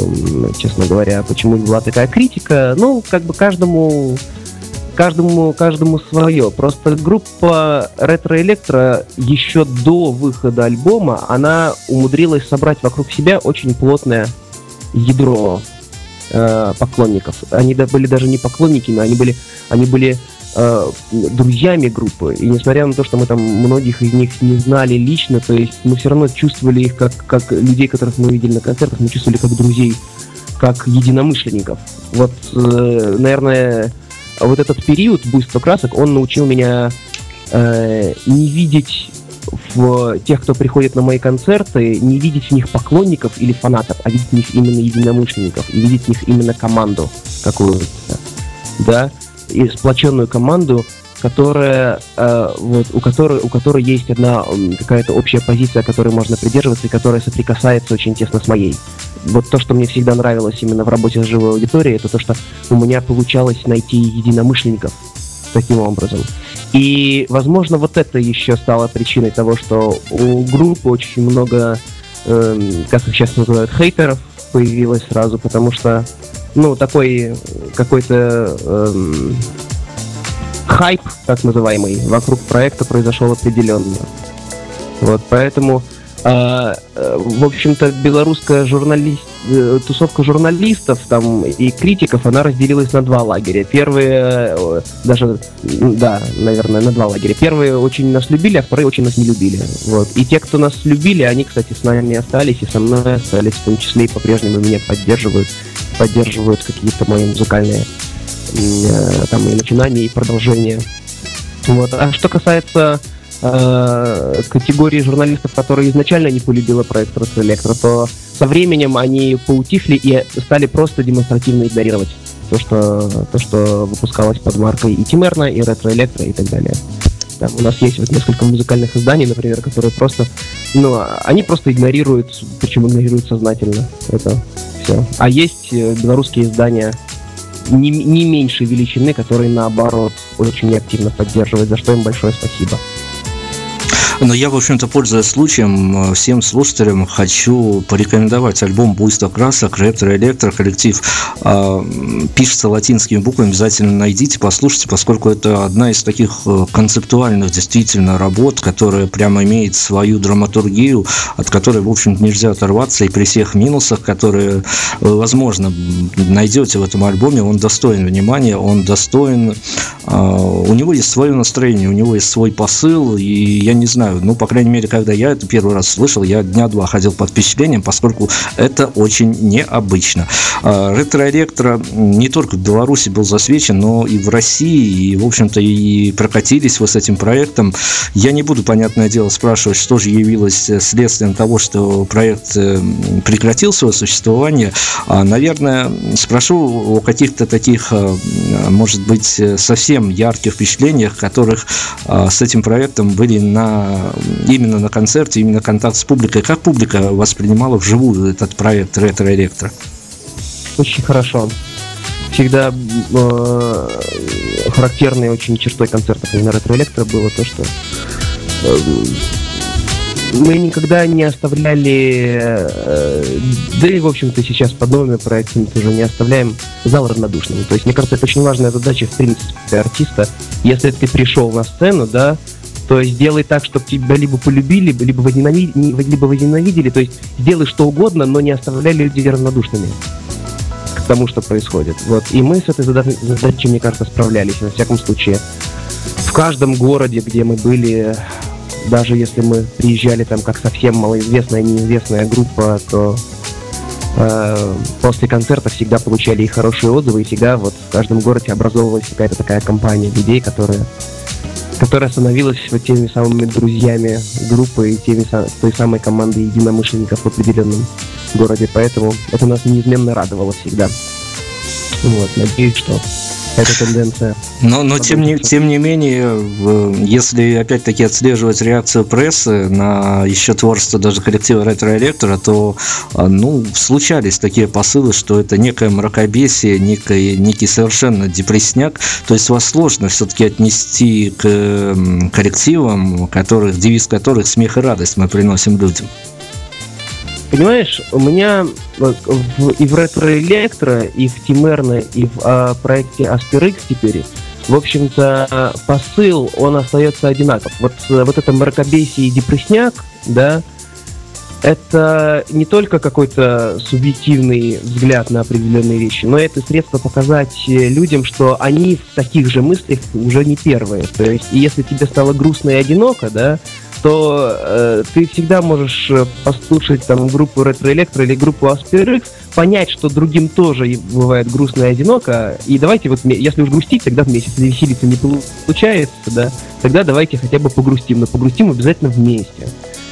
честно говоря, почему была такая критика. Ну, как бы каждому каждому, каждому свое. Просто группа Ретро Электро еще до выхода альбома, она умудрилась собрать вокруг себя очень плотное ядро э, поклонников. Они были даже не поклонниками, они были, они были э, друзьями группы. И несмотря на то, что мы там многих из них не знали лично, то есть мы все равно чувствовали их как, как людей, которых мы видели на концертах, мы чувствовали как друзей, как единомышленников. Вот, э, наверное, вот этот период буйства красок, он научил меня э, не видеть в тех, кто приходит на мои концерты, не видеть в них поклонников или фанатов, а видеть в них именно единомышленников, и видеть в них именно команду какую-то, да, и сплоченную команду, которая, э, вот, у которой, у которой есть одна какая-то общая позиция, которой можно придерживаться и которая соприкасается очень тесно с моей. Вот то, что мне всегда нравилось именно в работе с живой аудиторией, это то, что у меня получалось найти единомышленников таким образом. И, возможно, вот это еще стало причиной того, что у группы очень много, э, как их сейчас называют, хейтеров появилось сразу, потому что, ну, такой какой-то... Э, хайп, так называемый, вокруг проекта произошел определенно. Вот, поэтому, э, в общем-то, белорусская журналист, э, тусовка журналистов там и критиков, она разделилась на два лагеря. Первые, э, даже, да, наверное, на два лагеря. Первые очень нас любили, а вторые очень нас не любили. Вот. И те, кто нас любили, они, кстати, с нами остались и со мной остались, в том числе и по-прежнему меня поддерживают, поддерживают какие-то мои музыкальные Э, там и начинание, и продолжение. Вот. А что касается э, категории журналистов, которые изначально не полюбила проект Росэлектро, то со временем они поутихли и стали просто демонстративно игнорировать то, что, то, что выпускалось под маркой и Тимерна, и Ретро Электро и так далее. Там у нас есть вот несколько музыкальных изданий, например, которые просто, ну, они просто игнорируют, причем игнорируют сознательно это все. А есть э, белорусские издания не, не меньшей величины, которые наоборот очень активно поддерживают, за что им большое спасибо. Но я, в общем-то, пользуясь случаем, э, всем слушателям хочу порекомендовать альбом «Буйство красок» «Ретро Электро» коллектив. Э, пишется латинскими буквами, обязательно найдите, послушайте, поскольку это одна из таких э, концептуальных действительно работ, которая прямо имеет свою драматургию, от которой, в общем нельзя оторваться, и при всех минусах, которые, возможно, найдете в этом альбоме, он достоин внимания, он достоин... У него есть свое настроение, у него есть свой посыл, и я не знаю, знаю, ну, по крайней мере, когда я это первый раз слышал, я дня два ходил под впечатлением, поскольку это очень необычно. А, ретро-электро не только в Беларуси был засвечен, но и в России, и, в общем-то, и прокатились вы с этим проектом. Я не буду, понятное дело, спрашивать, что же явилось следствием того, что проект э, прекратил свое существование. А, наверное, спрошу о каких-то таких, э, может быть, совсем ярких впечатлениях, которых с этим проектом были на именно на концерте, именно контакт с публикой. Как публика воспринимала вживую этот проект Ретро Электро? Очень хорошо. Всегда э, характерной очень чертой концертов на Ретро Электро было то, что э, мы никогда не оставляли, э, да и, в общем-то, сейчас под новыми проектами тоже не оставляем зал равнодушным. То есть, мне кажется, это очень важная задача, в принципе, артиста. Если ты пришел на сцену, да, то есть сделай так, чтобы тебя либо полюбили, либо возненавидели, либо возненавидели. То есть сделай что угодно, но не оставляй людей равнодушными к тому, что происходит. Вот. И мы с этой задачей, мне кажется, справлялись, во всяком случае. В каждом городе, где мы были, даже если мы приезжали там как совсем малоизвестная, неизвестная группа, то э, после концерта всегда получали и хорошие отзывы, и всегда вот в каждом городе образовывалась какая-то такая компания людей, которые которая становилась вот теми самыми друзьями группы и теми, той самой командой единомышленников в определенном городе. Поэтому это нас неизменно радовало всегда. Вот, надеюсь, что эта тенденция. Но, но тем, не, тем не менее, если опять-таки отслеживать реакцию прессы на еще творчество даже коллектива Ретро Электора, то а, ну, случались такие посылы, что это некое мракобесие, некий, некий совершенно депрессняк. То есть вас сложно все-таки отнести к коллективам, которых, девиз которых смех и радость мы приносим людям. Понимаешь, у меня в, и в Ретро Электро, и в Тимерно, и в а, проекте Asper теперь, в общем-то, посыл, он остается одинаков. Вот, вот это мракобесие и депрессняк, да, это не только какой-то субъективный взгляд на определенные вещи, но это средство показать людям, что они в таких же мыслях уже не первые. То есть, если тебе стало грустно и одиноко, да, то э, ты всегда можешь э, послушать там группу Ретро Электро или группу Aspirix, понять, что другим тоже бывает грустно и одиноко, и давайте вот, если уж грустить, тогда вместе, веселиться не получается, да, тогда давайте хотя бы погрустим, но погрустим обязательно вместе.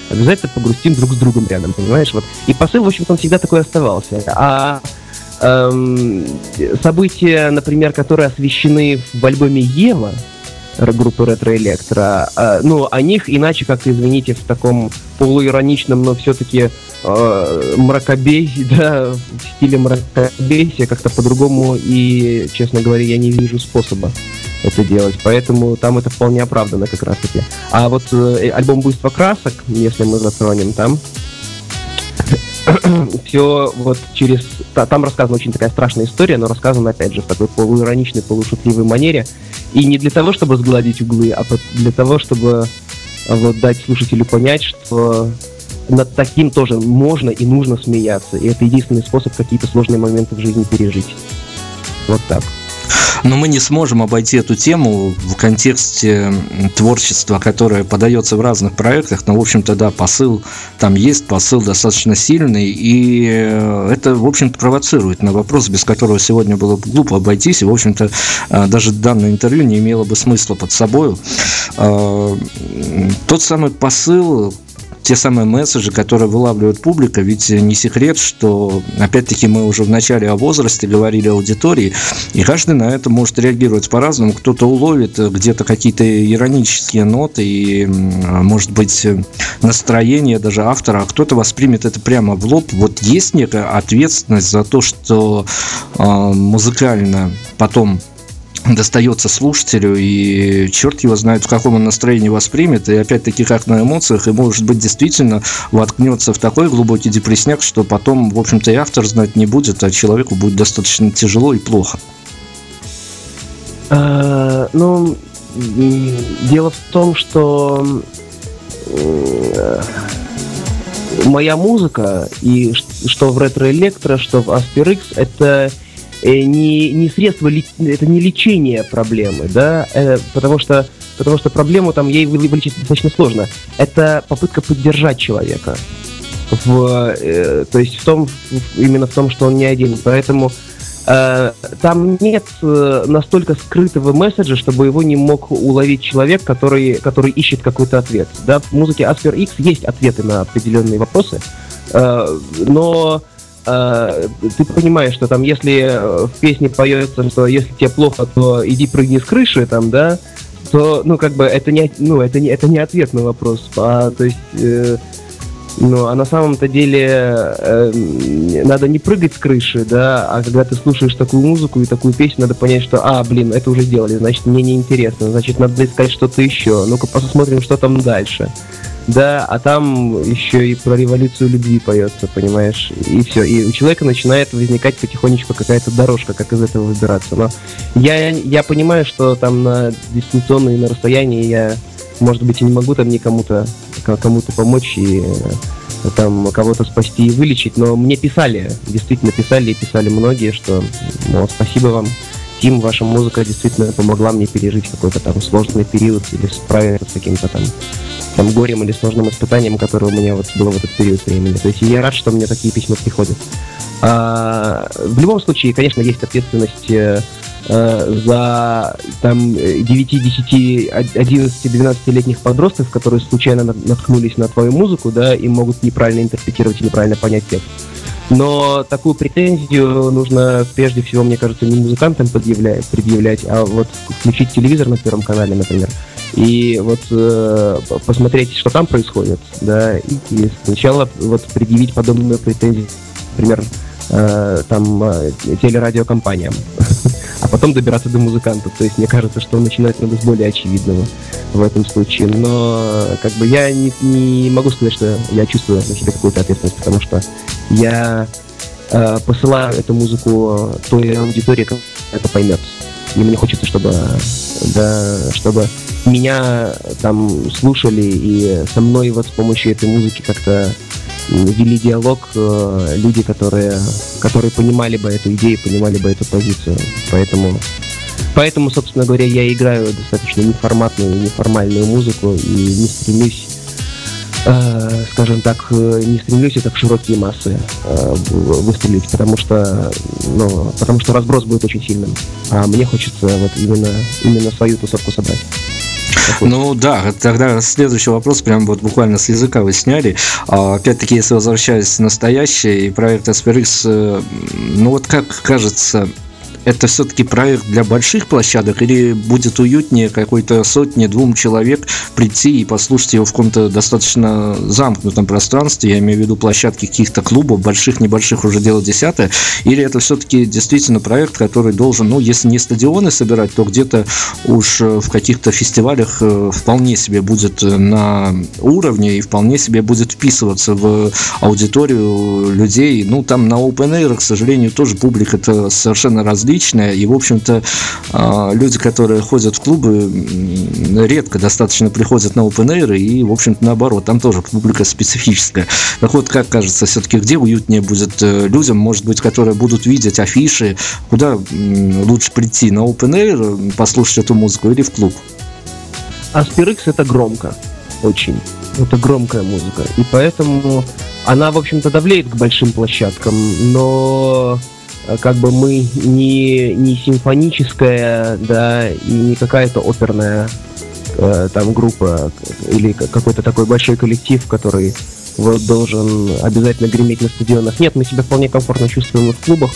Обязательно погрустим друг с другом рядом, понимаешь? Вот. И посыл, в общем-то, он всегда такой оставался. А эм, события, например, которые освещены в альбоме Ева, группы Ретро Электро. Ну, о них иначе как извините, в таком полуироничном, но все-таки э, мракобесии, да, в стиле мракобесия как-то по-другому и, честно говоря, я не вижу способа это делать. Поэтому там это вполне оправдано как раз-таки. А вот э, альбом «Буйство красок», если мы затронем там, все вот через... Там рассказана очень такая страшная история, но рассказана, опять же, в такой полуироничной, полушутливой манере. И не для того, чтобы сгладить углы, а для того, чтобы вот дать слушателю понять, что над таким тоже можно и нужно смеяться. И это единственный способ какие-то сложные моменты в жизни пережить. Вот так. Но мы не сможем обойти эту тему в контексте творчества, которое подается в разных проектах. Но, в общем-то, да, посыл там есть, посыл достаточно сильный. И э, это, в общем-то, провоцирует на вопрос, без которого сегодня было бы глупо обойтись. И, в общем-то, э, даже данное интервью не имело бы смысла под собой. Э, тот самый посыл, те самые месседжи, которые вылавливает публика, ведь не секрет, что, опять-таки, мы уже в начале о возрасте говорили аудитории, и каждый на это может реагировать по-разному. Кто-то уловит где-то какие-то иронические ноты и, может быть, настроение даже автора, а кто-то воспримет это прямо в лоб. Вот есть некая ответственность за то, что э, музыкально потом достается слушателю, и черт его знает, в каком он настроении воспримет, и опять-таки как на эмоциях, и может быть действительно воткнется в такой глубокий депрессняк, что потом, в общем-то, и автор знать не будет, а человеку будет достаточно тяжело и плохо. А, ну, дело в том, что моя музыка, и что в Electro, что в Aspir X, это Э, не, не средство, это не лечение проблемы, да, э, потому что, потому что проблему там ей вылечить достаточно сложно. Это попытка поддержать человека. В, э, то есть в том, именно в том, что он не один. Поэтому э, там нет э, настолько скрытого месседжа, чтобы его не мог уловить человек, который, который ищет какой-то ответ. Да? В музыке Asper X есть ответы на определенные вопросы, э, но э, ты понимаешь, что там, если э, в песне поется, что если тебе плохо, то иди прыгни с крыши, там, да, то, ну, как бы, это не, ну, это не, это не ответ на вопрос, а, то есть, э, ну, а на самом-то деле э, надо не прыгать с крыши, да, а когда ты слушаешь такую музыку и такую песню, надо понять, что, а, блин, это уже сделали, значит, мне неинтересно, значит, надо искать что-то еще, ну-ка посмотрим, что там дальше. Да, а там еще и про революцию любви поется, понимаешь? И все. И у человека начинает возникать потихонечку какая-то дорожка, как из этого выбираться. Но я, я понимаю, что там на дистанционно и на расстоянии я, может быть, и не могу там никому-то кому-то помочь и э, там кого-то спасти и вылечить, но мне писали, действительно писали и писали многие, что мол, спасибо вам, Тим, ваша музыка действительно помогла мне пережить какой-то там сложный период или справиться с каким-то там там горем или сложным испытанием, которое у меня вот было в этот период времени. То есть я рад, что мне такие письма приходят. А, в любом случае, конечно, есть ответственность э, за там 9, 10, 11, 12-летних подростков, которые случайно наткнулись на твою музыку, да, и могут неправильно интерпретировать неправильно понять текст. Но такую претензию нужно прежде всего, мне кажется, не музыкантам предъявлять, предъявлять а вот включить телевизор на Первом канале, например, и вот э, посмотреть, что там происходит, да, и, и сначала вот предъявить подобную претензию, например, э, там э, телерадиокомпаниям, а потом добираться до музыкантов. То есть мне кажется, что начинать надо с более очевидного в этом случае. Но как бы я не, не могу сказать, что я чувствую на себе какую-то ответственность, потому что я э, посылаю эту музыку той аудитории, которая это поймет. И мне хочется, чтобы, да, чтобы меня там слушали и со мной вот с помощью этой музыки как-то вели диалог э, люди, которые, которые понимали бы эту идею, понимали бы эту позицию. Поэтому, поэтому, собственно говоря, я играю достаточно неформатную, неформальную музыку и не стремлюсь э, скажем так, э, не стремлюсь это в широкие массы выстрелить, потому что, ну, потому что разброс будет очень сильным. А мне хочется вот именно, именно свою тусовку собрать. Ну да, тогда следующий вопрос прям вот буквально с языка вы сняли. А, опять-таки, если возвращаясь в настоящее и проект Asperix, э, ну вот как кажется, это все-таки проект для больших площадок или будет уютнее какой-то сотни, двум человек прийти и послушать его в каком-то достаточно замкнутом пространстве, я имею в виду площадки каких-то клубов, больших, небольших, уже дело десятое, или это все-таки действительно проект, который должен, ну, если не стадионы собирать, то где-то уж э, в каких-то фестивалях э, вполне себе будет на уровне и вполне себе будет вписываться в аудиторию людей. Ну, там на Open Air, к сожалению, тоже публика-то совершенно различная, личное, и, в общем-то, а, люди, которые ходят в клубы, редко достаточно приходят на open air, и, в общем-то, наоборот, там тоже публика специфическая. Так вот, как кажется, все-таки где уютнее будет э, людям, может быть, которые будут видеть афиши, куда лучше прийти, на open air, послушать эту музыку или в клуб? Аспирикс это громко, очень. Это громкая музыка. И поэтому она, в общем-то, давлеет к большим площадкам, но как бы мы не, не симфоническая, да, и не какая-то оперная э, там группа или какой-то такой большой коллектив, который вот должен обязательно греметь на стадионах. Нет, мы себя вполне комфортно чувствуем в клубах.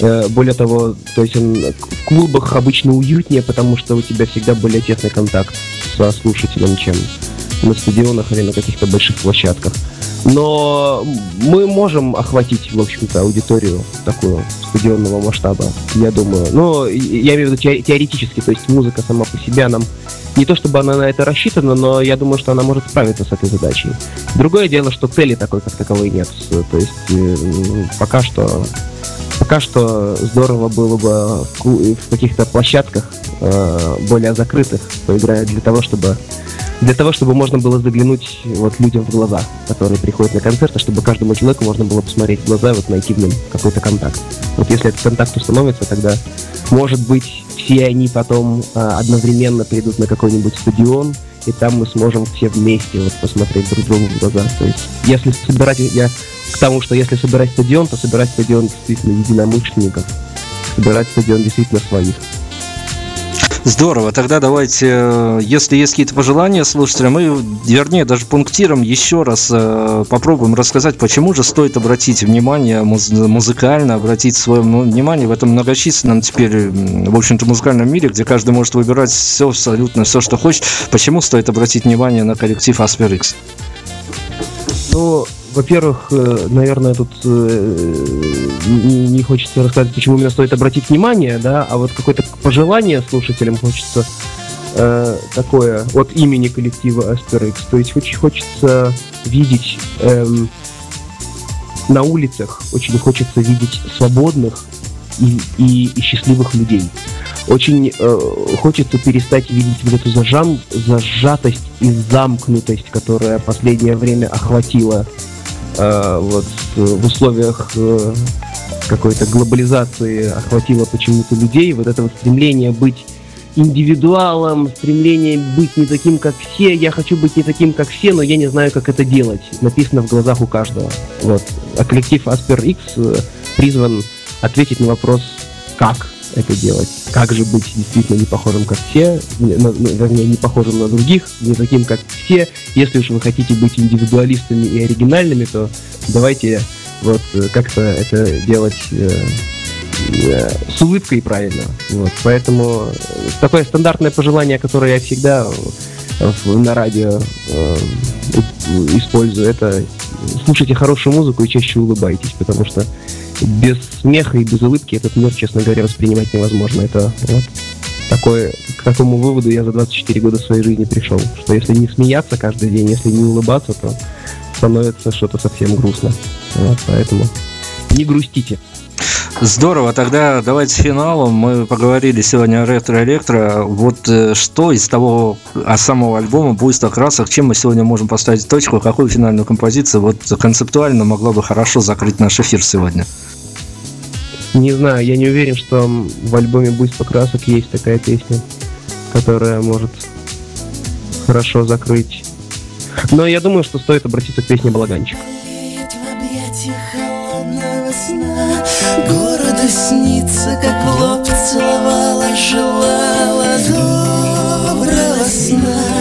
Э, более того, то есть он, в клубах обычно уютнее, потому что у тебя всегда более тесный контакт со слушателем, чем на стадионах или на каких-то больших площадках. Но мы можем охватить, в общем-то, аудиторию такую стадионного масштаба, я думаю. Но я имею в виду теоретически, то есть музыка сама по себе нам не то чтобы она на это рассчитана, но я думаю, что она может справиться с этой задачей. Другое дело, что цели такой как таковой нет. То есть э, пока что пока что здорово было бы в каких-то площадках э, более закрытых поиграть для того, чтобы для того, чтобы можно было заглянуть вот людям в глаза, которые приходят на концерты, чтобы каждому человеку можно было посмотреть в глаза вот найти в нем какой-то контакт. Вот если этот контакт установится, тогда, может быть, все они потом а, одновременно придут на какой-нибудь стадион, и там мы сможем все вместе вот посмотреть друг другу в глаза. То есть, если собирать, я к тому, что если собирать стадион, то собирать стадион действительно единомышленников, собирать стадион действительно своих. Здорово. Тогда давайте, э, если есть какие-то пожелания слушателям, мы, вернее, даже пунктиром еще раз э, попробуем рассказать, почему же стоит обратить внимание муз- музыкально, обратить свое внимание в этом многочисленном теперь, в общем-то, музыкальном мире, где каждый может выбирать все, абсолютно все, что хочет. Почему стоит обратить внимание на коллектив Asper X? Ну, во-первых, э, наверное, тут не, хочется рассказать, почему именно стоит обратить внимание, да, а вот какое-то пожелание слушателям хочется э, такое от имени коллектива Asterix. То есть очень хочется видеть эм, на улицах, очень хочется видеть свободных и, и, и счастливых людей. Очень э, хочется перестать видеть вот эту зажам, зажатость и замкнутость, которая последнее время охватила э, вот в условиях э, какой-то глобализации охватило почему-то людей, вот это вот стремление быть индивидуалом, стремление быть не таким, как все. Я хочу быть не таким, как все, но я не знаю, как это делать. Написано в глазах у каждого. Вот. А коллектив Asper X э, призван ответить на вопрос, как это делать. Как же быть действительно не похожим, как все, на, вернее, не похожим на других, не таким, как все. Если уж вы хотите быть индивидуалистами и оригинальными, то давайте вот э, как-то это делать э, э, с улыбкой правильно. Вот. Поэтому такое стандартное пожелание, которое я всегда на радио э, использую, это слушайте хорошую музыку и чаще улыбайтесь, потому что без смеха и без улыбки этот мир, честно говоря, воспринимать невозможно. Это вот такое, к такому выводу я за 24 года своей жизни пришел, что если не смеяться каждый день, если не улыбаться, то становится что-то совсем грустно. Вот, поэтому не грустите. Здорово, тогда давайте финалом. Мы поговорили сегодня о ретро-электро. Вот э, что из того а самого альбома «Буйство красок», чем мы сегодня можем поставить точку, какую финальную композицию вот концептуально могла бы хорошо закрыть наш эфир сегодня? Не знаю, я не уверен, что в альбоме «Буйство красок» есть такая песня, которая может хорошо закрыть. Но я думаю, что стоит обратиться к песне «Балаганчик». Городу снится, как лоб целовала, желала доброго сна,